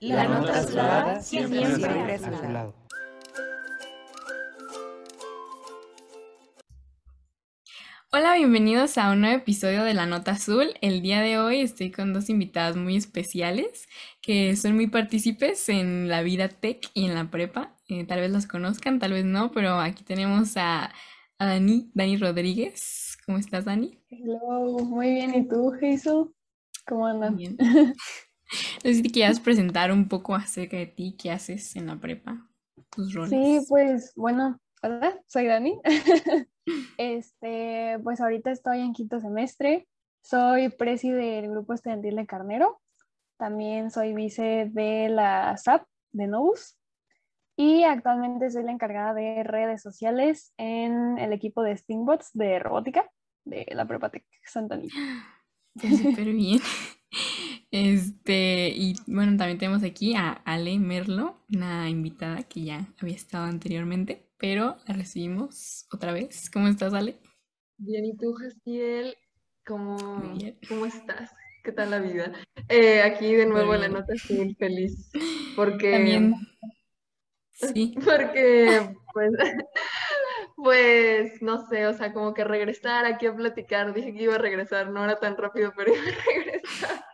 La nota azulada siempre, siempre a su lado. Hola, bienvenidos a un nuevo episodio de La Nota Azul. El día de hoy estoy con dos invitadas muy especiales que son muy partícipes en la vida tech y en la prepa. Eh, tal vez los conozcan, tal vez no, pero aquí tenemos a, a Dani, Dani Rodríguez. ¿Cómo estás, Dani? Hello, muy bien. ¿Y tú, Jesús? ¿Cómo andas? Bien. No sé si te quieras presentar un poco acerca de ti, qué haces en la prepa, tus roles. Sí, pues bueno, hola, soy Dani. este, pues ahorita estoy en quinto semestre. Soy presi del grupo estudiantil de Carnero. También soy vice de la SAP de Novus. Y actualmente soy la encargada de redes sociales en el equipo de Stingbots de robótica de la Prepa Tech Santa Anita. Súper bien. Este, y bueno, también tenemos aquí a Ale Merlo, una invitada que ya había estado anteriormente, pero la recibimos otra vez. ¿Cómo estás, Ale? Bien, ¿y tú, Jaciel? ¿Cómo, ¿cómo estás? ¿Qué tal la vida? Eh, aquí de nuevo en la nota estoy feliz porque... También. Sí. Porque, pues, pues, no sé, o sea, como que regresar aquí a platicar. Dije que iba a regresar, no era tan rápido, pero iba a regresar.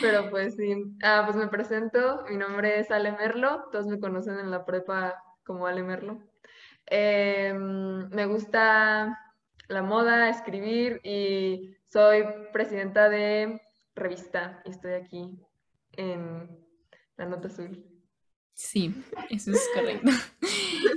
Pero pues sí. Ah, pues me presento. Mi nombre es Ale Merlo. Todos me conocen en la prepa como Ale Merlo. Em, me gusta la moda, escribir y soy presidenta de revista y estoy aquí en la nota azul. Sí, eso es correcto.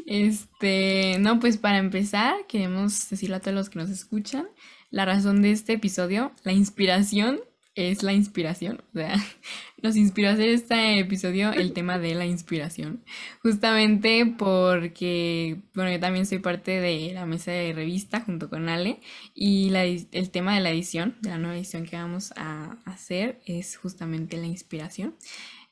Este, no, pues para empezar, queremos decirle a todos los que nos escuchan la razón de este episodio, la inspiración es la inspiración. O sea, nos inspiró a hacer este episodio el tema de la inspiración. Justamente porque, bueno, yo también soy parte de la mesa de revista junto con Ale. Y la, el tema de la edición, de la nueva edición que vamos a hacer, es justamente la inspiración.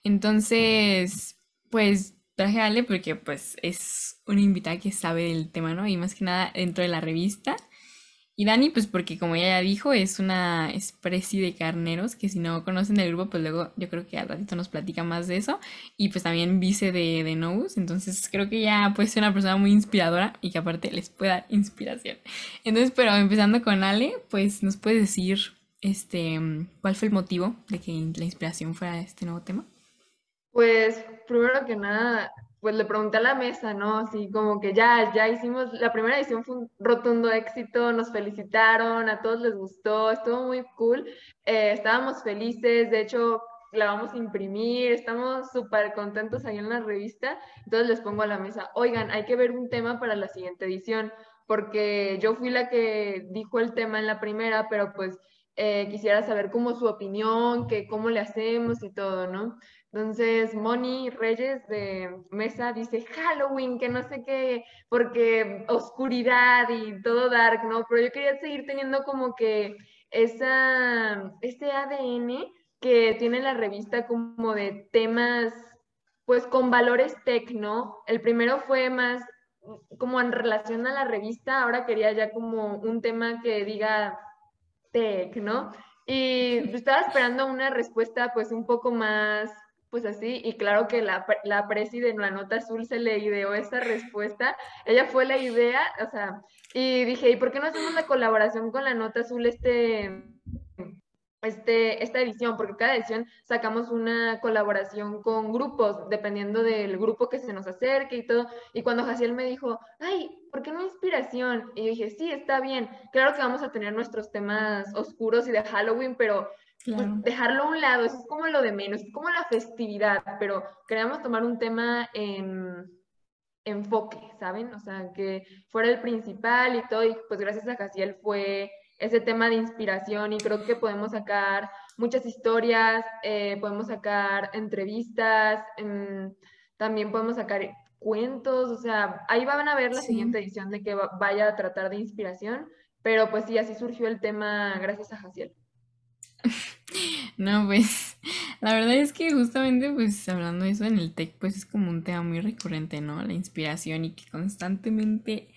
Entonces, pues traje a Ale porque pues es una invitada que sabe del tema, ¿no? Y más que nada dentro de la revista. Y Dani, pues porque como ella ya dijo, es una especie de carneros, que si no conocen el grupo, pues luego yo creo que al ratito nos platica más de eso. Y pues también vice de, de Nous, entonces creo que ya puede ser una persona muy inspiradora y que aparte les pueda dar inspiración. Entonces, pero empezando con Ale, pues nos puedes decir este, cuál fue el motivo de que la inspiración fuera este nuevo tema. Pues primero que nada, pues le pregunté a la mesa, ¿no? Así como que ya, ya hicimos, la primera edición fue un rotundo éxito, nos felicitaron, a todos les gustó, estuvo muy cool, eh, estábamos felices, de hecho la vamos a imprimir, estamos súper contentos ahí en la revista, entonces les pongo a la mesa, oigan, hay que ver un tema para la siguiente edición, porque yo fui la que dijo el tema en la primera, pero pues eh, quisiera saber cómo su opinión, que cómo le hacemos y todo, ¿no? Entonces, Moni Reyes de Mesa dice Halloween, que no sé qué, porque oscuridad y todo dark, ¿no? Pero yo quería seguir teniendo como que esa, este ADN que tiene la revista como de temas, pues con valores tech, ¿no? El primero fue más como en relación a la revista, ahora quería ya como un tema que diga tech, ¿no? Y estaba esperando una respuesta pues un poco más pues así, y claro que la, la presi de la nota azul se le ideó esa respuesta, ella fue la idea, o sea, y dije, ¿y por qué no hacemos la colaboración con la nota azul este, este, esta edición? Porque cada edición sacamos una colaboración con grupos, dependiendo del grupo que se nos acerque y todo, y cuando Jaciel me dijo, ay, ¿por qué no inspiración? Y dije, sí, está bien, claro que vamos a tener nuestros temas oscuros y de Halloween, pero pues, dejarlo a un lado, eso es como lo de menos, es como la festividad, pero queríamos tomar un tema en enfoque, ¿saben? O sea, que fuera el principal y todo, y pues gracias a Jaciel fue ese tema de inspiración y creo que podemos sacar muchas historias, eh, podemos sacar entrevistas, em, también podemos sacar cuentos, o sea, ahí van a ver la siguiente edición de que vaya a tratar de inspiración, pero pues sí, así surgió el tema gracias a Jaciel. No, pues la verdad es que justamente pues hablando de eso en el tech pues es como un tema muy recurrente, ¿no? La inspiración y que constantemente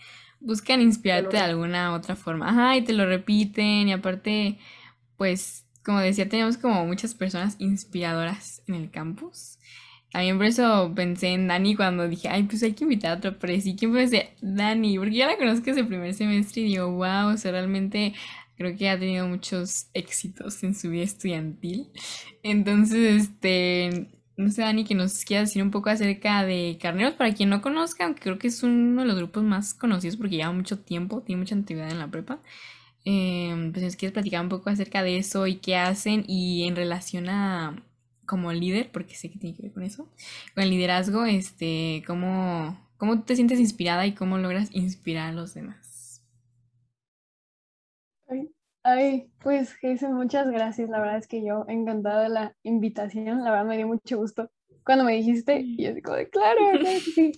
buscan inspirarte de alguna otra forma. Ajá, y te lo repiten y aparte pues como decía, teníamos como muchas personas inspiradoras en el campus. También por eso pensé en Dani cuando dije, ay, pues hay que invitar a otro presi. ¿Quién puede ser? Dani, porque ya la conozco ese primer semestre y digo, wow, o sea, realmente creo que ha tenido muchos éxitos en su vida estudiantil. Entonces, este, no sé, Dani, que nos quiera decir un poco acerca de Carneros, para quien no conozca, aunque creo que es uno de los grupos más conocidos porque lleva mucho tiempo, tiene mucha actividad en la prepa. Eh, pues nos quieres platicar un poco acerca de eso y qué hacen y en relación a como líder, porque sé que tiene que ver con eso, con el liderazgo, este, cómo, cómo te sientes inspirada y cómo logras inspirar a los demás. Ay, pues Jason, muchas gracias. La verdad es que yo encantada de la invitación. La verdad me dio mucho gusto cuando me dijiste y yo digo, claro, sí.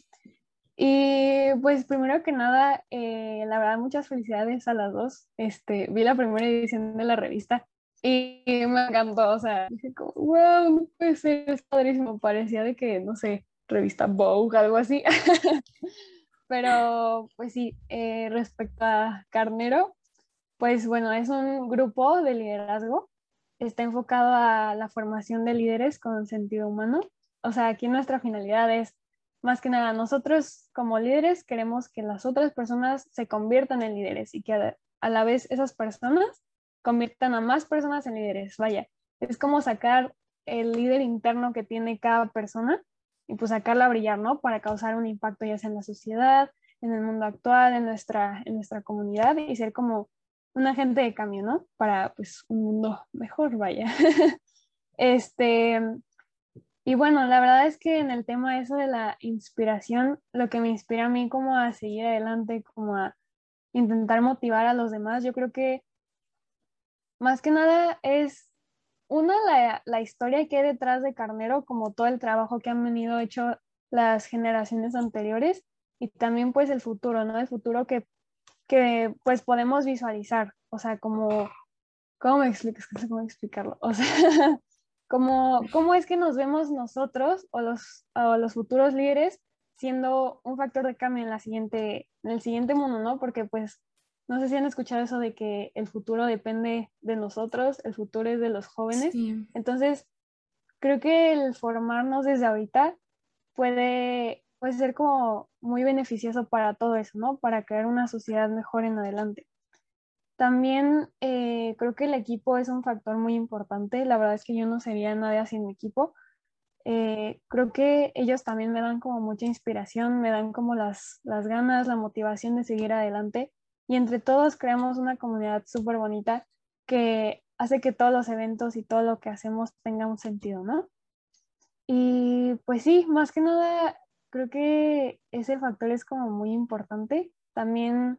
Y pues primero que nada, eh, la verdad muchas felicidades a las dos. Este, vi la primera edición de la revista y me encantó, o sea, dije como, wow, no puede ser, es padrísimo. Parecía de que, no sé, revista Vogue, algo así. Pero pues sí, eh, respecto a Carnero, pues bueno, es un grupo de liderazgo. Está enfocado a la formación de líderes con sentido humano. O sea, aquí nuestra finalidad es, más que nada, nosotros como líderes queremos que las otras personas se conviertan en líderes y que a, la vez esas personas conviertan a más personas en líderes. Vaya, es como sacar el líder interno que tiene cada persona y pues sacarla a brillar, ¿no? Para causar un impacto ya sea en la sociedad, en el mundo actual, en nuestra, en nuestra comunidad y ser como un agente de cambio, ¿no? Para pues un mundo mejor, vaya. este, y bueno, la verdad es que en el tema eso de la inspiración, lo que me inspira a mí como a seguir adelante, como a intentar motivar a los demás, yo creo que más que nada es una, la, la historia que hay detrás de Carnero, como todo el trabajo que han venido hecho las generaciones anteriores y también pues el futuro, ¿no? El futuro que que pues podemos visualizar, o sea, como, ¿cómo me explicas? Cómo explicarlo, o sea, como, ¿cómo es que nos vemos nosotros o los, o los futuros líderes siendo un factor de cambio en, la siguiente, en el siguiente mundo, ¿no? Porque pues no sé si han escuchado eso de que el futuro depende de nosotros, el futuro es de los jóvenes. Entonces, creo que el formarnos desde ahorita puede puede ser como muy beneficioso para todo eso, ¿no? Para crear una sociedad mejor en adelante. También eh, creo que el equipo es un factor muy importante. La verdad es que yo no sería nada sin mi equipo. Eh, creo que ellos también me dan como mucha inspiración, me dan como las, las ganas, la motivación de seguir adelante. Y entre todos creamos una comunidad súper bonita que hace que todos los eventos y todo lo que hacemos tenga un sentido, ¿no? Y pues sí, más que nada creo que ese factor es como muy importante. También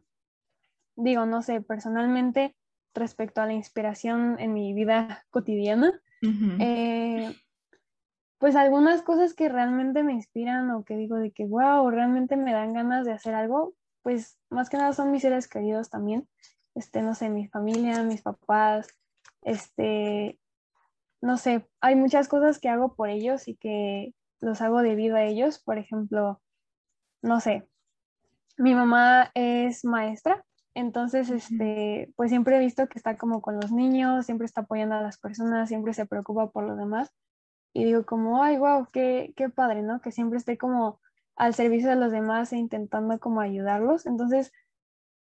digo, no sé, personalmente respecto a la inspiración en mi vida cotidiana, eh, pues algunas cosas que realmente me inspiran o que digo de que, wow, realmente me dan ganas de hacer algo, pues más que nada son mis seres queridos también, este, no sé, mi familia, mis papás, este, no sé, hay muchas cosas que hago por ellos y que los hago debido a ellos. Por ejemplo, no sé, mi mamá es maestra, entonces, este, pues siempre he visto que está como con los niños, siempre está apoyando a las personas, siempre se preocupa por los demás. Y digo como, ay, wow, qué, qué padre, ¿no? Que siempre esté como al servicio de los demás e intentando como ayudarlos. Entonces,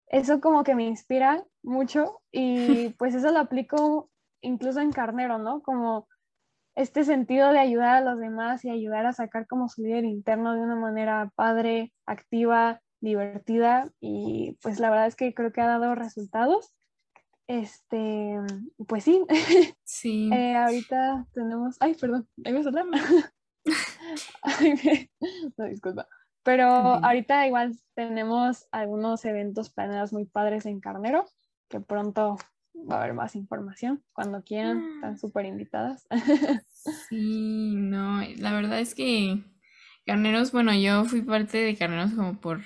eso como que me inspira mucho y pues eso lo aplico incluso en carnero, ¿no? Como este sentido de ayudar a los demás y ayudar a sacar como su líder interno de una manera padre, activa, divertida y pues la verdad es que creo que ha dado resultados. Este, pues sí. Sí. Eh, ahorita tenemos, ay, perdón, ahí me no, disculpa. Pero ahorita igual tenemos algunos eventos planeados muy padres en Carnero, que pronto va a haber más información. Cuando quieran, están mm. súper invitadas. Sí, no, la verdad es que Carneros, bueno, yo fui parte de Carneros como por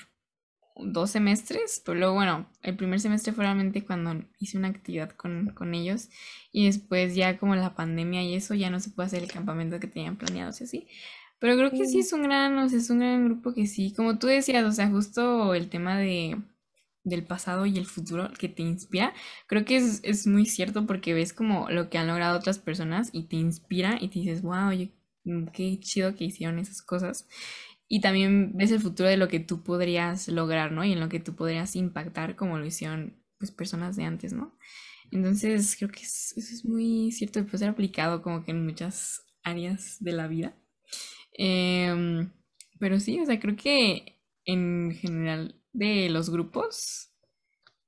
dos semestres, pero luego, bueno, el primer semestre fue realmente cuando hice una actividad con, con ellos y después ya como la pandemia y eso ya no se puede hacer el campamento que tenían planeado, o así. Pero creo que sí es un gran, o sea, es un gran grupo que sí, como tú decías, o sea, justo el tema de del pasado y el futuro que te inspira. Creo que es, es, muy cierto porque ves como lo que han logrado otras personas y te inspira y te dices, wow, mm, qué chido que hicieron esas cosas. Y también ves el futuro de lo que tú podrías lograr, ¿no? Y en lo que tú podrías impactar como lo hicieron pues personas de antes, ¿no? Entonces creo que eso es muy cierto y puede ser aplicado como que en muchas áreas de la vida. Em, pero sí, o sea, creo que en general de los grupos,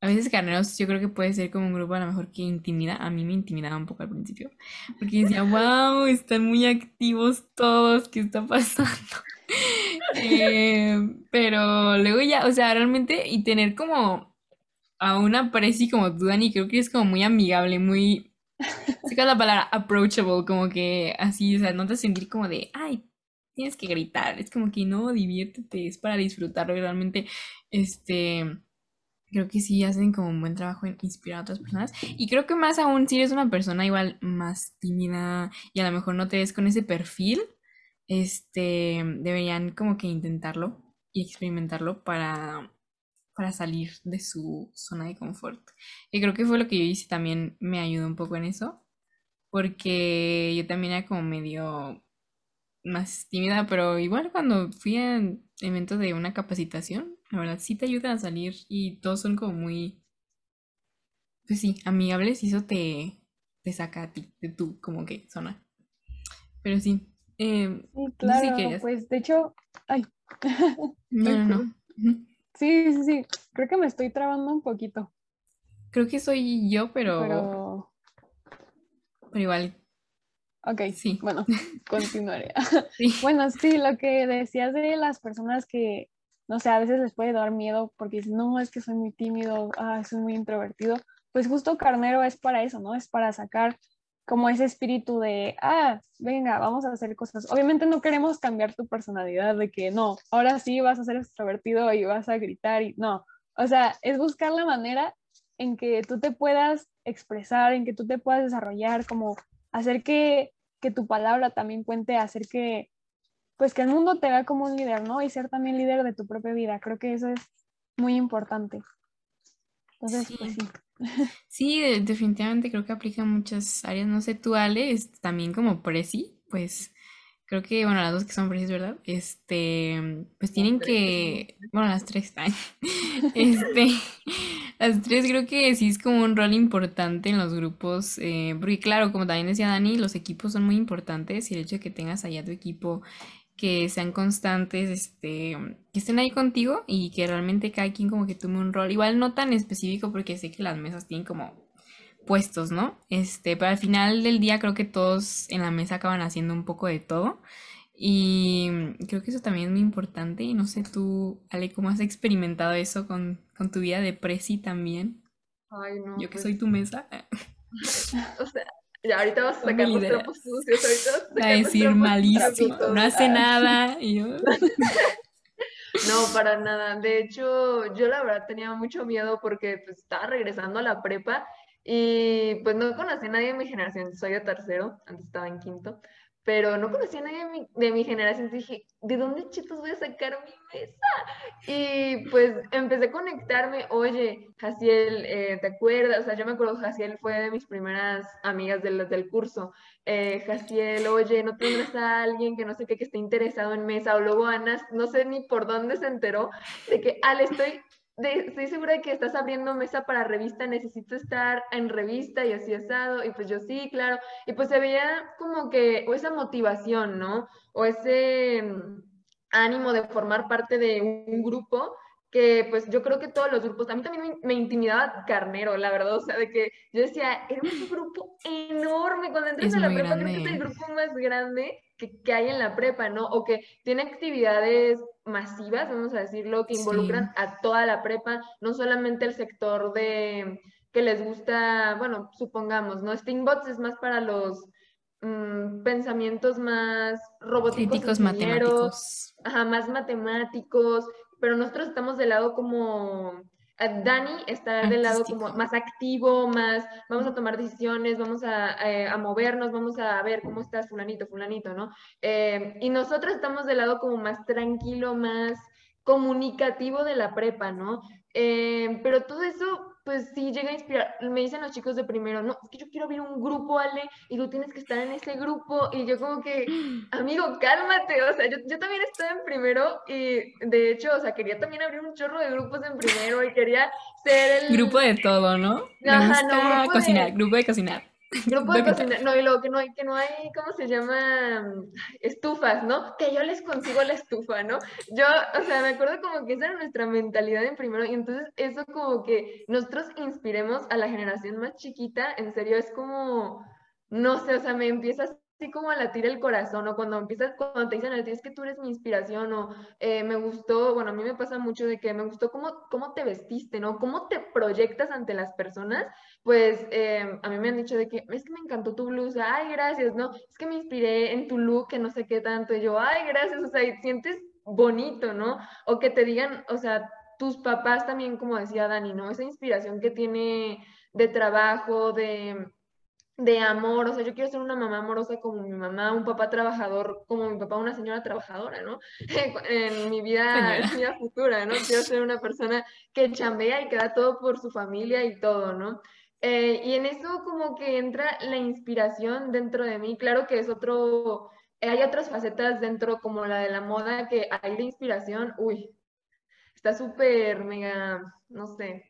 a veces Carneros yo creo que puede ser como un grupo a lo mejor que intimida, a mí me intimidaba un poco al principio, porque decía, wow, están muy activos todos, ¿qué está pasando? Em, pero luego ya, o sea, realmente, y tener como a una Prezi como tú, Dani, creo que es como muy amigable, muy, sé la palabra approachable, como que así, o sea, no te sentir como de, ay, tienes que gritar, es como que no, diviértete, es para disfrutarlo realmente, este, creo que sí hacen como un buen trabajo en inspirar a otras personas. Y creo que más aún si eres una persona igual más tímida y a lo mejor no te ves con ese perfil, este, deberían como que intentarlo y experimentarlo para para salir de su zona de confort. Y creo que fue lo que yo hice también me ayudó un poco en eso, porque yo también era como medio más tímida, pero igual cuando fui a eventos de una capacitación, la verdad sí te ayuda a salir y todos son como muy, pues sí, amigables y eso te, te saca a ti, de tu como que zona. Pero sí. Eh, claro, pues de hecho, ay. No, no, no. Sí, sí, sí. Creo que me estoy trabando un poquito. Creo que soy yo, pero. Pero, pero igual. Ok, sí. Bueno, continuaré. Bueno, sí, lo que decías de las personas que, no sé, a veces les puede dar miedo porque dicen, no, es que soy muy tímido, ah, soy muy introvertido. Pues justo Carnero es para eso, ¿no? Es para sacar como ese espíritu de, ah, venga, vamos a hacer cosas. Obviamente no queremos cambiar tu personalidad de que no, ahora sí vas a ser extrovertido y vas a gritar y no. O sea, es buscar la manera en que tú te puedas expresar, en que tú te puedas desarrollar, como hacer que, que tu palabra también cuente, hacer que, pues que el mundo te vea como un líder, ¿no? Y ser también líder de tu propia vida. Creo que eso es muy importante. Entonces, pues sí. Sí, definitivamente creo que aplica en muchas áreas. No sé, tú, Ale, también como presi, pues creo que, bueno, las dos que son presis, ¿verdad? Este, pues tienen que, bueno, las tres están. Este, las tres creo que sí es como un rol importante en los grupos, eh, porque claro, como también decía Dani, los equipos son muy importantes y el hecho de que tengas allá tu equipo que sean constantes, este, que estén ahí contigo y que realmente cada quien como que tome un rol, igual no tan específico porque sé que las mesas tienen como puestos, ¿no? Este, pero al final del día creo que todos en la mesa acaban haciendo un poco de todo y creo que eso también es muy importante y no sé tú, Ale, ¿cómo has experimentado eso con, con tu vida de presi también? Ay, no. Yo que pues soy tu mesa. o sea, ya, ahorita vas a sacar los trapos sucios, ahorita vas a, decir malísimo, no hace nada. Y yo... No, para nada. De hecho, yo la verdad tenía mucho miedo porque pues, estaba regresando a la prepa y pues no conocí a nadie de mi generación. Soy de tercero, antes estaba en quinto pero no conocía a nadie de mi, de mi generación. Dije, ¿de dónde chitos voy a sacar mi mesa? Y pues empecé a conectarme. Oye, Jaciel, eh, ¿te acuerdas? O sea, yo me acuerdo, Jaciel fue de mis primeras amigas del, del curso. Eh, Jaciel, oye, ¿no tendrás a alguien que no sé qué, que esté interesado en mesa? O luego Ana, no sé ni por dónde se enteró de que, Ale, estoy estoy segura de que estás abriendo mesa para revista, necesito estar en revista y así asado, y pues yo sí, claro, y pues se veía como que, o esa motivación, ¿no? O ese mm, ánimo de formar parte de un grupo que pues yo creo que todos los grupos, a mí también me, intimidaba Carnero, la verdad, o sea, de que yo decía, era un grupo enorme, cuando entras a la prepa creo que es el grupo más grande que, que, hay en la prepa, ¿no? O que tiene actividades masivas, vamos a decirlo, que involucran a toda la prepa, no solamente el sector de que les gusta, bueno, supongamos, ¿no? Steambots es más para los mm, pensamientos más robóticos, matemáticos. Ajá, más matemáticos, pero nosotros estamos del lado como Dani está del lado como más activo, más vamos a tomar decisiones, vamos a, eh, movernos, vamos a ver cómo estás fulanito, fulanito, ¿no? Eh, y nosotros estamos del lado como más tranquilo, más comunicativo de la prepa, ¿no? Eh, pero todo eso pues sí llega a inspirar. Me dicen los chicos de primero, no, es que yo quiero abrir un grupo, Ale, y tú tienes que estar en ese grupo. Y yo como que, amigo, cálmate. O sea, yo, yo también estaba en primero y de hecho, o sea, quería también abrir un chorro de grupos en primero y quería ser el... Grupo de todo, ¿no? Ajá, no, grupo cocinar, de... grupo de cocinar. Grupo de cocina, no, y luego que no hay, que no hay, ¿cómo se llama? Estufas, ¿no? Que yo les consigo la estufa, ¿no? Yo, o sea, me acuerdo como que esa era nuestra mentalidad en primero, y entonces eso como que nosotros inspiremos a la generación más chiquita, en serio, es como, no sé, o sea, me empiezas así como latir el corazón, o cuando empiezas, cuando te dicen, es que tú eres mi inspiración, o eh, me gustó, bueno, a mí me pasa mucho de que me gustó cómo, cómo te vestiste, ¿no? Cómo te proyectas ante las personas, pues eh, a mí me han dicho de que, es que me encantó tu blusa, ay, gracias, ¿no? Es que me inspiré en tu look, que no sé qué tanto, y yo, ay, gracias, o sea, sientes bonito, ¿no? O que te digan, o sea, tus papás también, como decía Dani, ¿no? Esa inspiración que tiene de trabajo, de de amor, o sea, yo quiero ser una mamá amorosa como mi mamá, un papá trabajador como mi papá, una señora trabajadora, ¿no? en mi vida, en mi vida futura, ¿no? Quiero ser una persona que chambea y que da todo por su familia y todo, ¿no? Eh, y en eso como que entra la inspiración dentro de mí, claro que es otro, hay otras facetas dentro como la de la moda que hay de inspiración, uy, está súper mega, no sé,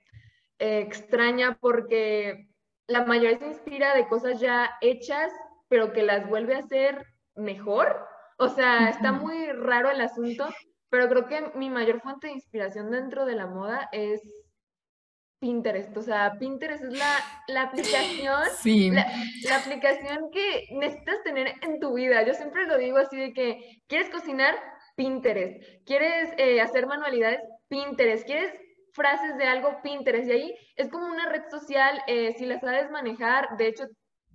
extraña porque la mayoría se inspira de cosas ya hechas, pero que las vuelve a hacer mejor. O sea, está muy raro el asunto, pero creo que mi mayor fuente de inspiración dentro de la moda es Pinterest. O sea, Pinterest es la, la aplicación, la, la, aplicación que necesitas tener en tu vida. Yo siempre lo digo así de que, ¿quieres cocinar? Pinterest. ¿Quieres eh, hacer manualidades? Pinterest. ¿Quieres frases de algo Pinterest y ahí es como una red social, eh, si la sabes manejar, de hecho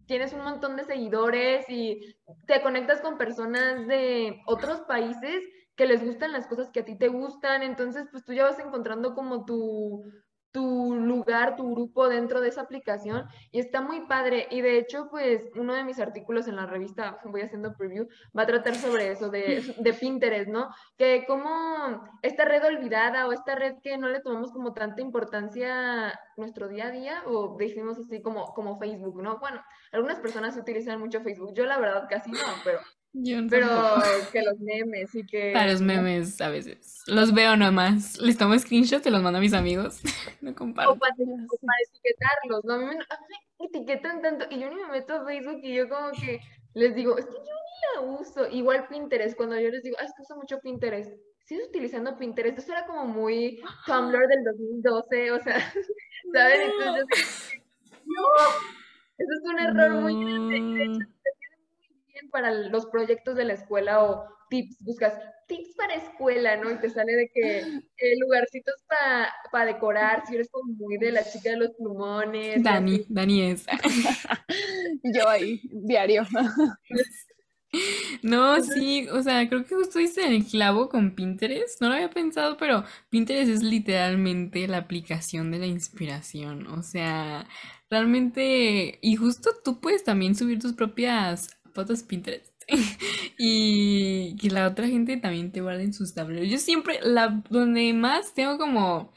tienes un montón de seguidores y te conectas con personas de otros países que les gustan las cosas que a ti te gustan, entonces pues tú ya vas encontrando como tu, tu lugar, tu grupo dentro de esa aplicación y está muy padre. Y de hecho, pues uno de mis artículos en la revista, voy haciendo preview, va a tratar sobre eso, de, de Pinterest, ¿no? Que como esta red olvidada o esta red que no le tomamos como tanta importancia nuestro día a día o decimos así como, como Facebook, ¿no? Bueno, algunas personas utilizan mucho Facebook, yo la verdad casi no, pero pero que los memes y que... Para los memes a veces. Los veo nomás. Les tomo screenshots y los mando a mis amigos. no comparto. O para, etiquetarlos, ¿no? A mí, me, etiquetan tanto y yo ni me meto a Facebook y yo como que les digo, es que yo ni la uso. Igual Pinterest, cuando yo les digo, ah, es que uso mucho Pinterest. ¿Sigues utilizando Pinterest? Eso era como muy Tumblr del 2012, o sea, ¿saben? Entonces, no, eso es un error muy grande para los proyectos de la escuela o tips, buscas tips para escuela, ¿no? Y te sale de que eh, lugarcitos para decorar, si eres como muy de la chica de los plumones. Dani, Dani es. Yo ahí, diario. No, sí, o sea, creo que justo hice el clavo con Pinterest. No lo había pensado, pero Pinterest es literalmente la aplicación de la inspiración. O sea, realmente, y justo tú puedes también subir tus propias fotos Pinterest. y que la otra gente también te guarde en sus tableros. Yo siempre, la donde más tengo como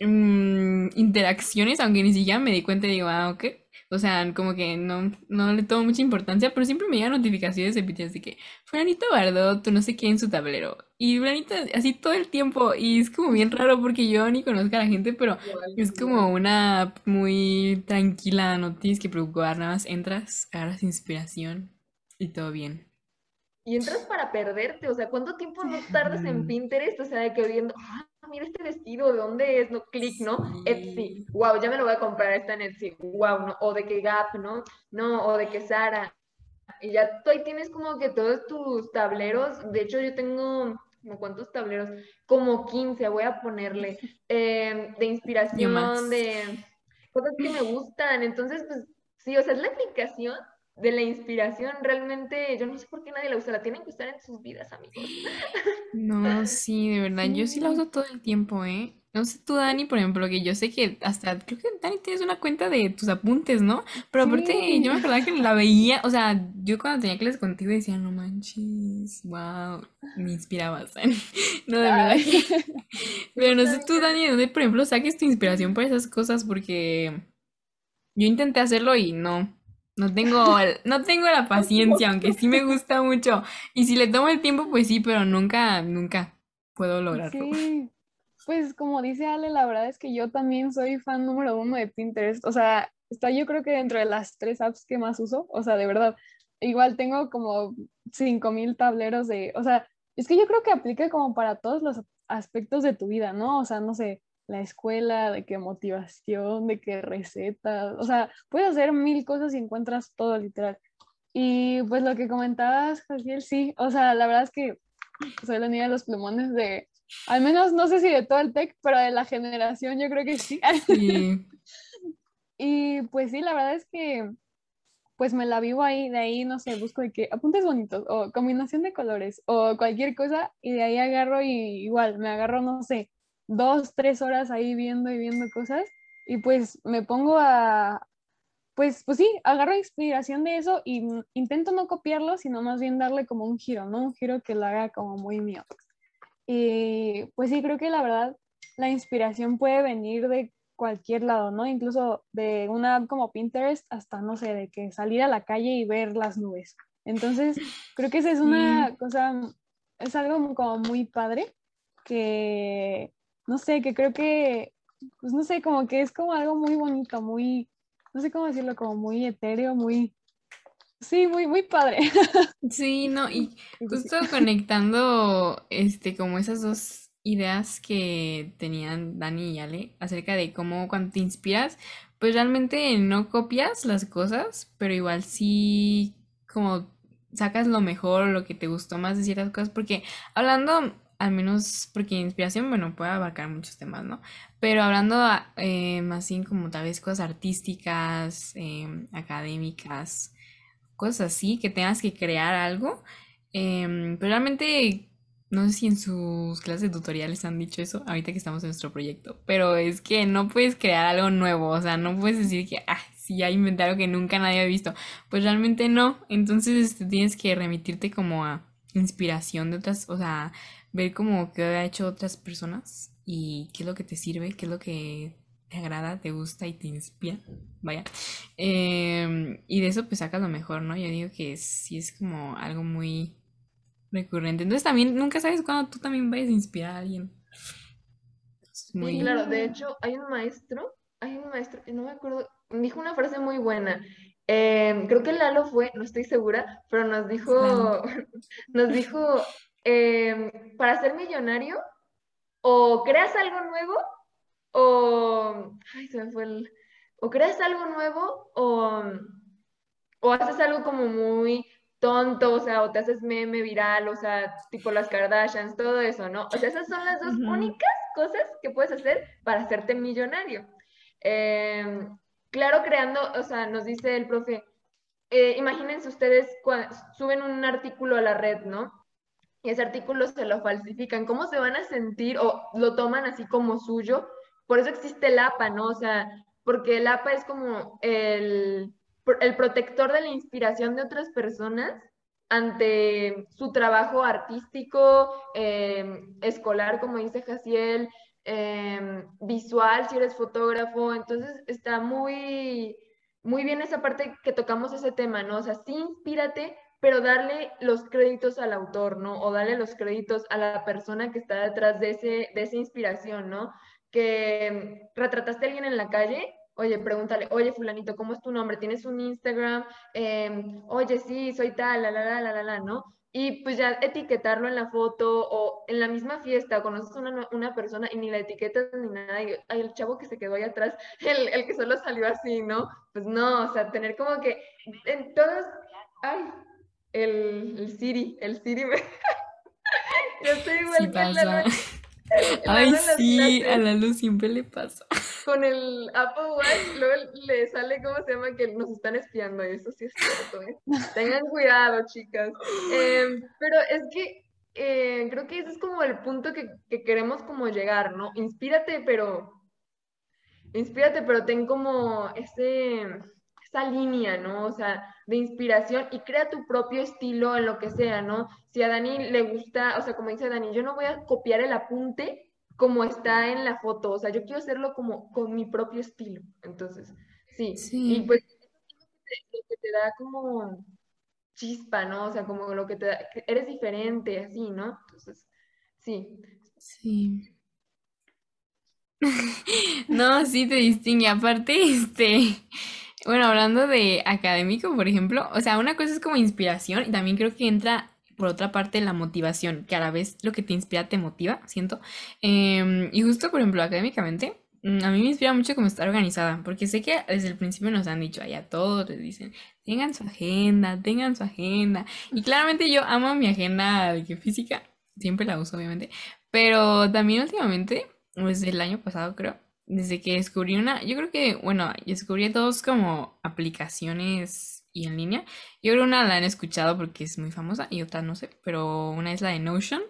mm, interacciones, aunque ni siquiera me di cuenta, digo, ah, ok. O sea, como que no, no le tomo mucha importancia, pero siempre me llegan notificaciones de Pinterest de que Fulanito guardó tú no sé qué en su tablero. Y Fulanito así todo el tiempo. Y es como bien raro porque yo ni conozco a la gente, pero es como una muy tranquila, no tienes que preocupar, nada más entras, agarras inspiración y todo bien. Y entras para perderte, o sea, ¿cuánto tiempo no tardas en Pinterest? O sea, de que viendo, ah, mira este vestido, ¿de dónde es? No, clic, ¿no? Etsy, wow, ya me lo voy a comprar, está en Etsy, wow, ¿no? O de que Gap, ¿no? No, o de que Sara. Y ya tú ahí tienes como que todos tus tableros, de hecho yo tengo, como cuántos tableros, como 15, voy a ponerle, em, de inspiración, de cosas que me gustan, entonces, pues, sí, o sea, es la aplicación de la inspiración, realmente yo no sé por qué nadie la usa, la tienen que usar en sus vidas, amigos. No, sí, de verdad, yo sí la uso todo el tiempo, ¿eh? No sé tú, Dani, por ejemplo, que yo sé que hasta, creo que Dani tienes una cuenta de tus apuntes, ¿no? Pero aparte, yo me acordaba que la veía, o sea, yo cuando tenía clases contigo decía, no manches, wow, me inspirabas. No, de verdad. Pero no sé tú, Dani, ¿dónde, por ejemplo, saques tu inspiración para esas cosas? Porque yo intenté hacerlo y no, no tengo, no tengo la paciencia, aunque sí me gusta mucho. Y si le tomo el tiempo, pues sí, pero nunca, nunca puedo lograrlo. Sí. Pues como dice Ale, la verdad es que yo también soy fan número uno de Pinterest. O sea, está yo creo que dentro de las tres apps que más uso. O sea, de verdad, igual tengo como 5000 tableros de, o sea, es que yo creo que aplica como para todos los aspectos de tu vida, ¿no? O sea, no sé, la escuela, de qué motivación, de qué recetas, o sea, puedes hacer mil cosas y encuentras todo literal. Y pues lo que comentabas, Jaciel, sí, o sea, la verdad es que soy la niña de los plumones de, al menos no sé si de todo el tech, pero de la generación yo creo que sí. sí. y pues sí, la verdad es que pues me la vivo ahí, de ahí, no sé, busco de que apuntes bonitos o combinación de colores o cualquier cosa y de ahí agarro y igual, me agarro, no sé, dos, tres horas ahí viendo y viendo cosas y pues me pongo a, pues, pues sí, agarro inspiración de eso y intento no copiarlo, sino más bien darle como un giro, ¿no? Un giro que lo haga como muy mío. Y pues sí, creo que la verdad la inspiración puede venir de cualquier lado, ¿no? Incluso de una app como Pinterest hasta, no sé, de que salir a la calle y ver las nubes. Entonces, creo que esa es una cosa, es algo como muy padre que, no sé, que creo que, pues no sé, como que es como algo muy bonito, muy, no sé cómo decirlo, como muy etéreo, muy, sí, muy, muy padre. Sí, no, y justo conectando, este, como esas dos ideas que tenían Dani y Ale acerca de cómo cuando te inspiras, pues realmente no copias las cosas, pero igual sí como sacas lo mejor, lo que te gustó más de ciertas cosas, porque hablando al menos porque inspiración, bueno, puede abarcar muchos temas, ¿no? Pero hablando eh, más bien como tal vez cosas artísticas, em, académicas, cosas así, que tengas que crear algo. Em, pero realmente, no sé si en sus clases tutoriales han dicho eso, ahorita que estamos en nuestro proyecto, pero es que no puedes crear algo nuevo, o sea, no puedes decir que, ah, sí, ya inventé algo que nunca nadie ha visto. Pues realmente no, entonces este, tienes que remitirte como a inspiración de otras, o sea, ver como qué ha hecho otras personas y qué es lo que te sirve, qué es lo que te agrada, te gusta y te inspira, vaya. Em, y de eso pues sacas lo mejor, ¿no? Yo digo que sí es como algo muy recurrente. Entonces también nunca sabes cuándo tú también vayas a inspirar a alguien. Sí, claro, de hecho hay un maestro, hay un maestro, no me acuerdo, dijo una frase muy buena. Em, creo que Lalo fue, no estoy segura, pero nos dijo, nos dijo, Em, para ser millonario, o creas algo nuevo, o, ay, se me fue el, o creas algo nuevo, o, o haces algo como muy tonto, o sea, o te haces meme viral, o sea, tipo las Kardashians, todo eso, ¿no? O sea, esas son las dos únicas cosas que puedes hacer para hacerte millonario. Em, claro, creando, o sea, nos dice el profe, eh, imagínense ustedes suben un artículo a la red, ¿no? Y ese artículo se lo falsifican, ¿cómo se van a sentir o lo toman así como suyo? Por eso existe el APA, ¿no? O sea, porque el APA es como el, el protector de la inspiración de otras personas ante su trabajo artístico, em, escolar, como dice Jaciel, em, visual, si eres fotógrafo. Entonces está muy, muy bien esa parte que tocamos ese tema, ¿no? O sea, sí inspírate, pero darle los créditos al autor, ¿no? O darle los créditos a la persona que está detrás de, ese, de esa inspiración, ¿no? Que retrataste a alguien en la calle, oye, pregúntale, oye, fulanito, ¿cómo es tu nombre? ¿Tienes un Instagram? Em, oye, sí, soy tal, la, la, la, la, la, ¿no? Y pues ya etiquetarlo en la foto o en la misma fiesta, conoces a una, una persona y ni la etiquetas ni nada, y el chavo que se quedó ahí atrás, el, el que solo salió así, ¿no? Pues no, o sea, tener como que en todos, ay, el, el Siri, el Siri me... Yo estoy igual que la luz. Ay, sí, a la luz siempre le pasa. con el Apple Watch, luego le sale, ¿cómo se llama? Que nos están espiando, y eso sí es cierto, ¿eh? Tengan cuidado, chicas. Em, pero es que eh, creo que ese es como el punto que, que queremos como llegar, ¿no? Inspírate, pero... Inspírate, pero ten como ese esa línea, ¿no? O sea, de inspiración y crea tu propio estilo en lo que sea, ¿no? Si a Dani le gusta, o sea, como dice Dani, yo no voy a copiar el apunte como está en la foto, o sea, yo quiero hacerlo como con mi propio estilo. Entonces, sí, Sí. y pues lo que te da como chispa, ¿no? O sea, como lo que te da, eres diferente, así, ¿no? Entonces, sí. Sí. No, sí te distingue. Aparte, este, bueno, hablando de académico, por ejemplo, o sea, una cosa es como inspiración y también creo que entra por otra parte la motivación, que a la vez lo que te inspira te motiva, siento. Em, y justo, por ejemplo, académicamente, mm, a mí me inspira mucho como estar organizada, porque sé que desde el principio nos han dicho, allá todos les dicen, tengan su agenda, tengan su agenda. Y claramente yo amo mi agenda de física, siempre la uso, obviamente, pero también últimamente, desde el año pasado creo, desde que descubrí una, yo creo que, bueno, descubrí dos como aplicaciones y en línea. Yo creo una la han escuchado porque es muy famosa y otra no sé, pero una es la de Notion,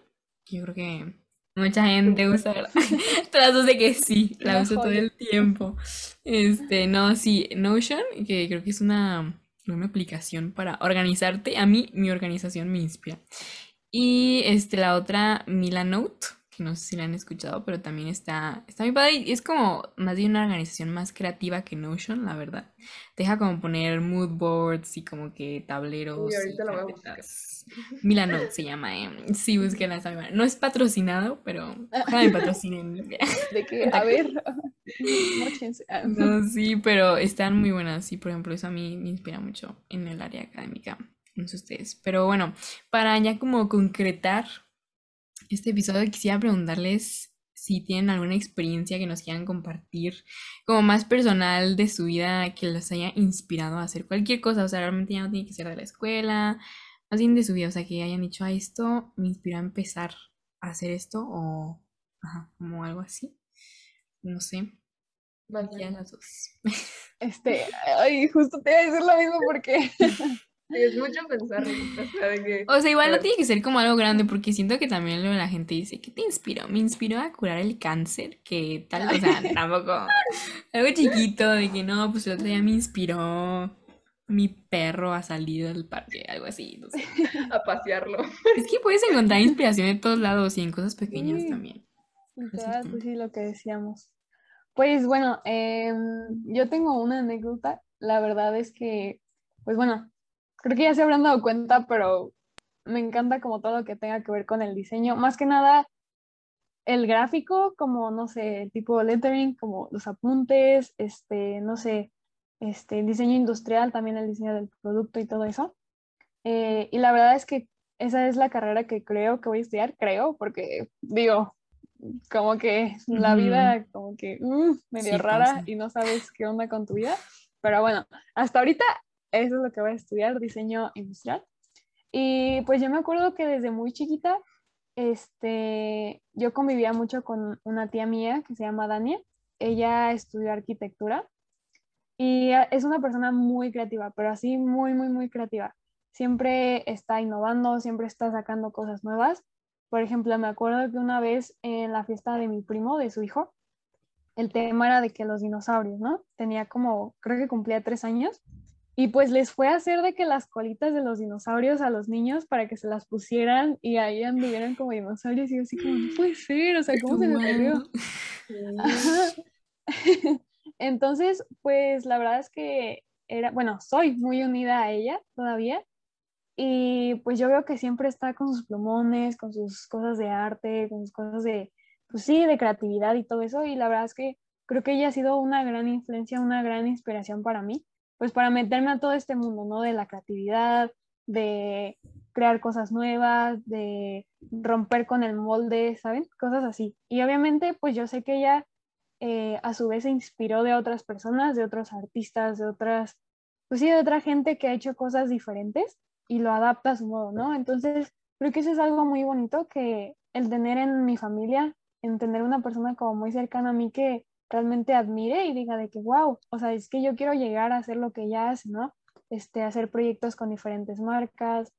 que yo creo que mucha gente usa, ¿verdad? Tras de que sí, la uso todo el tiempo. Este, no, sí, Notion, que creo que es una, una aplicación para organizarte. A mí, mi organización me inspira. Y este, la otra, Milanote, que no sé si la han escuchado, pero también está, está muy padre. Y es como más de una organización más creativa que Notion, la verdad. Deja como poner mood boards y como que tableros y ahorita voy a. Milanote se llama, eh. Sí, búsquenla. No es patrocinado, pero ojalá me patrocinen. De que, a ver. Ah, No, sí, pero están muy buenas. Sí, por ejemplo, eso a mí me inspira mucho en el área académica. No sé ustedes. Pero bueno, para ya como concretar este episodio, quisiera preguntarles si tienen alguna experiencia que nos quieran compartir, como más personal de su vida, que los haya inspirado a hacer cualquier cosa. O sea, realmente ya no tiene que ser de la escuela, más bien de su vida. O sea, que hayan dicho, a esto me inspiró a empezar a hacer esto o, ajá, como algo así. No sé. Ya las dos. Este, ay, justo te iba a decir lo mismo porque es mucho pensar, o sea, de que... O sea, igual no tiene que ser como algo grande, porque siento que también la gente dice, ¿qué te inspiró? Me inspiró a curar el cáncer, que tal, o sea, tampoco algo chiquito, de que no, pues el otro día me inspiró mi perro a salir del parque, algo así, no sé. a pasearlo. Es que puedes encontrar inspiración en todos lados y en cosas pequeñas Sí. también. Literal, pues sí, lo que decíamos. Pues bueno, em, yo tengo una anécdota. La verdad es que, pues bueno, creo que ya se habrán dado cuenta, pero me encanta como todo lo que tenga que ver con el diseño. Más que nada, el gráfico, como, no sé, tipo lettering, como los apuntes, este, no sé, este, el diseño industrial, también el diseño del producto y todo eso. Eh, y la verdad es que esa es la carrera que creo que voy a estudiar, creo, porque digo, como que la vida como que mm, medio Sí, rara pasa. y no sabes qué onda con tu vida. Pero bueno, hasta ahorita eso es lo que voy a estudiar, diseño industrial. Y pues yo me acuerdo que desde muy chiquita, este, yo convivía mucho con una tía mía que se llama Dania. Ella estudió arquitectura y a- es una persona muy creativa, pero así muy, muy, muy creativa. Siempre está innovando, siempre está sacando cosas nuevas. Por ejemplo, me acuerdo que una vez en la fiesta de mi primo, de su hijo, el tema era de que los dinosaurios, ¿no? Tenía como, creo que cumplía tres años, y pues les fue a hacer de que las colitas de los dinosaurios a los niños para que se las pusieran y ahí anduvieran como dinosaurios, y yo así como, no puede ser, o sea, ¿cómo se le ocurrió? Entonces, pues la verdad es que era, bueno, soy muy unida a ella todavía. Y pues yo veo que siempre está con sus plumones, con sus cosas de arte, con sus cosas de, pues sí, de creatividad y todo eso. Y la verdad es que creo que ella ha sido una gran influencia, una gran inspiración para mí, pues para meterme a todo este mundo, ¿no? De la creatividad, de crear cosas nuevas, de romper con el molde, ¿saben? Cosas así. Y obviamente, pues yo sé que ella eh, a su vez se inspiró de otras personas, de otros artistas, de otras, pues sí, de otra gente que ha hecho cosas diferentes y lo adapta a su modo, ¿no? Entonces, creo que eso es algo muy bonito que el tener en mi familia, en tener una persona como muy cercana a mí que realmente admire y diga de que, wow, o sea, es que yo quiero llegar a hacer lo que ella hace, ¿no? Este, hacer proyectos con diferentes marcas.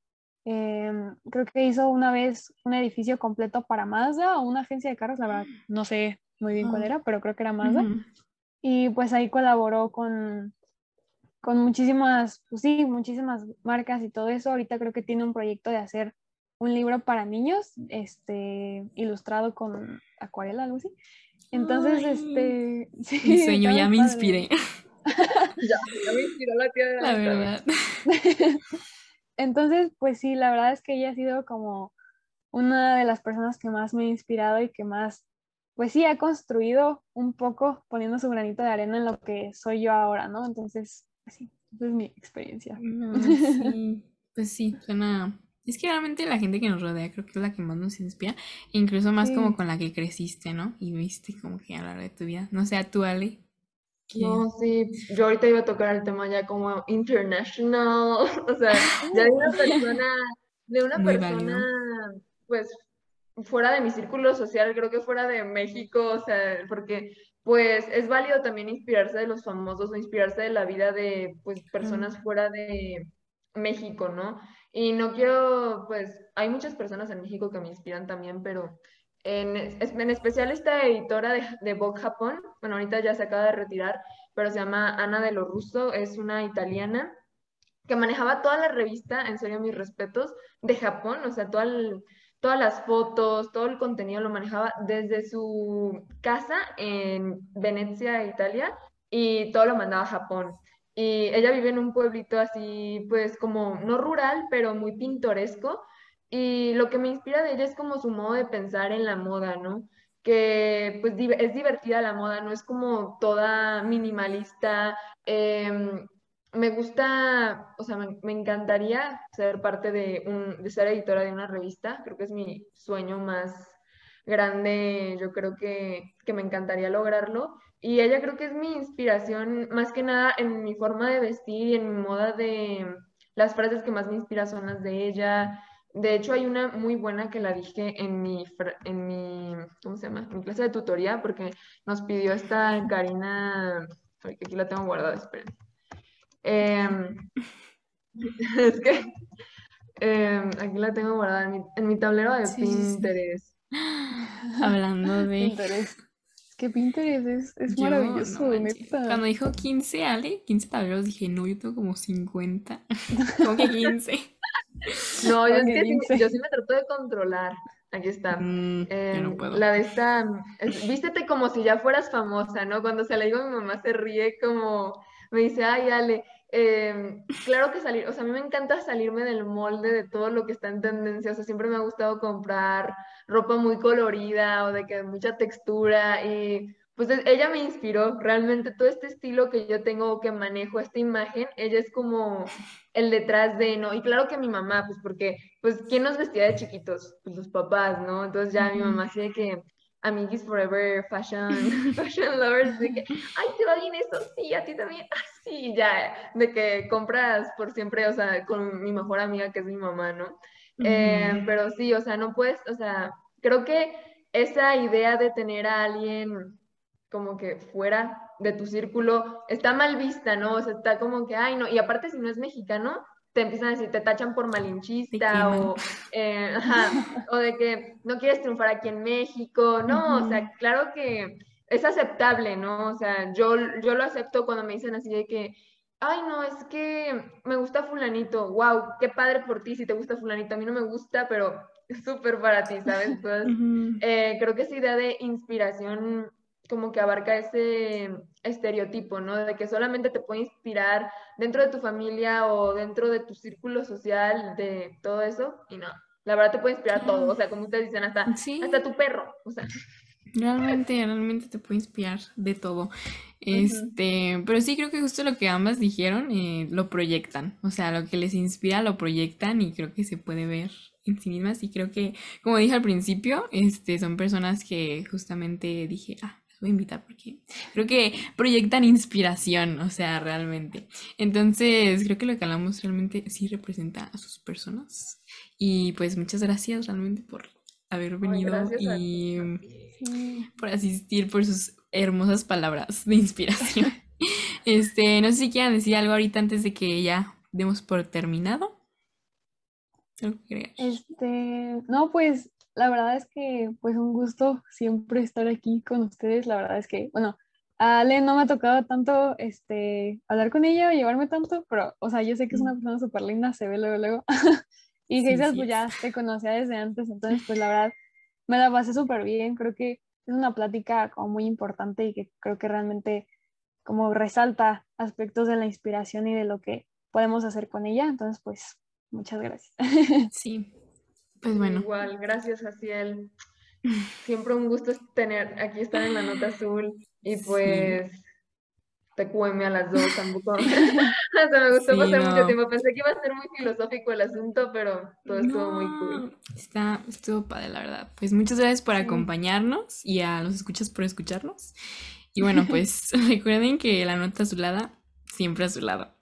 Em, creo que hizo una vez un edificio completo para Mazda o una agencia de carros, la verdad, no sé muy bien cuál Ah. era, pero creo que era Mazda. Ujú. Y pues ahí colaboró con, con muchísimas, pues sí, muchísimas marcas y todo eso. Ahorita creo que tiene un proyecto de hacer un libro para niños, este, ilustrado con acuarela, algo así. Entonces, Ay, este, sí, Mi sueño, ya me padre. inspiré, Ya, ya me inspiró la tía de la Alta. verdad. Entonces, pues sí, la verdad es que ella ha sido como una de las personas que más me ha inspirado y que más, pues sí, ha construido un poco poniendo su granito de arena en lo que soy yo ahora, ¿no? Entonces, pues sí, esa es mi experiencia. No, sí, pues sí, suena. Es que realmente la gente que nos rodea creo que es la que más nos inspira, incluso más como con la que creciste, ¿no? Y viste como que a lo largo de tu vida. No sé, a tú, Ale. No, sí, yo ahorita iba a tocar el tema ya como international, o sea, ya de una persona, de una Muy persona, pues, fuera de mi círculo social, creo que fuera de México, o sea, porque, pues, es válido también inspirarse de los famosos o inspirarse de la vida de, pues, personas fuera de México, ¿no? Y no quiero, pues, hay muchas personas en México que me inspiran también, pero en, en especial esta editora de, de Vogue Japón, bueno, ahorita ya se acaba de retirar, pero se llama Ana de lo Russo, es una italiana que manejaba toda la revista, en serio mis respetos, de Japón, o sea, toda todas las fotos, todo el contenido lo manejaba desde su casa en Venecia, Italia, y todo lo mandaba a Japón. Y ella vive en un pueblito así, pues como no rural, pero muy pintoresco. Y lo que me inspira de ella es como su modo de pensar en la moda, ¿no? Que pues es divertida la moda, no es como toda minimalista. em, me gusta, o sea, me, me encantaría ser parte de, un, de ser editora de una revista. Creo que es mi sueño más grande. Yo creo que, que me encantaría lograrlo. Y ella creo que es mi inspiración, más que nada en mi forma de vestir y en mi moda de... Las frases que más me inspiran son las de ella. De hecho, hay una muy buena que la dije en mi, en mi, ¿cómo se llama? En mi clase de tutoría, porque nos pidió esta Karina, ay, que aquí la tengo guardada, esperen. Em, es que em, aquí la tengo guardada en mi, en mi tablero de Sí, sí, sí. Pinterest. Hablando de. Pinterest. Que Pinterest es, es Yo, maravilloso, no neta. Cuando dijo 15, Ale, 15 tableros, dije, no, yo tengo como 50. Como que 15. No, yo, es que sí, yo sí me trato de controlar. Aquí está. Mm, yo no Em, puedo. la de esta, es- vístete como si ya fueras famosa, ¿no? Cuando se la digo a mi mamá se ríe como, me dice, ay, Ale, em, claro que salir, o sea, a mí me encanta salirme del molde de todo lo que está en tendencia, o sea, siempre me ha gustado comprar ropa muy colorida o de que mucha textura y pues es- ella me inspiró, realmente todo este estilo que yo tengo, que manejo, esta imagen, ella es como el detrás de, ¿no? Y claro que mi mamá, pues porque, pues, ¿quién nos vestía de chiquitos? Pues los papás, ¿no? Entonces ya mi mamá así de que, amiguis forever, fashion, fashion lovers, de que, ay, te va bien eso, sí, a ti también, ah, sí, ya, de que compras por siempre, o sea, con mi mejor amiga que es mi mamá, ¿no? Eh, Ujú. pero sí, o sea, no puedes, o sea, creo que esa idea de tener a alguien como que fuera de tu círculo está mal vista, ¿no? O sea, está como que, ay, no, y aparte si no es mexicano, te empiezan a decir, te tachan por malinchista o, eh, ajá, o de que no quieres triunfar aquí en México, no, o sea, claro que es aceptable, ¿no? O sea, yo, yo lo acepto cuando me dicen así de que, ay, no, es que me gusta fulanito, wow, qué padre por ti si te gusta fulanito, a mí no me gusta, pero súper para ti, ¿sabes? Entonces, eh, creo que esa idea de inspiración como que abarca ese estereotipo, ¿no? De que solamente te puede inspirar dentro de tu familia o dentro de tu círculo social, de todo eso, y no, la verdad te puede inspirar todo, o sea, como ustedes dicen, hasta, Sí. hasta tu perro, o sea, Realmente, realmente te puede inspirar de todo. Este, pero sí creo que justo lo que ambas dijeron, eh, lo proyectan. O sea, lo que les inspira lo proyectan y creo que se puede ver en sí mismas. Y creo que, como dije al principio, este, son personas que justamente dije, ah, voy a invitar porque creo que proyectan inspiración, o sea, realmente. Entonces, creo que lo que hablamos realmente sí representa a sus personas. Y pues muchas gracias realmente por haber venido y. Sí. por asistir, por sus hermosas palabras de inspiración. Este, no sé si quieran decir algo ahorita antes de que ya demos por terminado. Este, no, pues la verdad es que pues un gusto siempre estar aquí con ustedes. La verdad es que, bueno, a Ale no me ha tocado tanto este, hablar con ella o llevarme tanto, pero, o sea, yo sé que es una persona súper linda, se ve luego, luego. y sí, pues ya te conocía desde antes, entonces pues la verdad me la pasé súper bien. Creo que es una plática como muy importante y que creo que realmente como resalta aspectos de la inspiración y de lo que podemos hacer con ella. Entonces, pues, muchas gracias. Sí, pues bueno. Igual, gracias, Jaciel. Siempre un gusto tener aquí estar en la nota azul y pues te cueme a las dos tampoco. me gustó pasar mucho tiempo. Pensé que iba a ser muy filosófico el asunto, pero todo estuvo muy cool. Está, estuvo padre, la verdad. Pues muchas gracias por acompañarnos y a los escuchas por escucharnos. Y bueno, pues recuerden que la nota azulada siempre a su lado.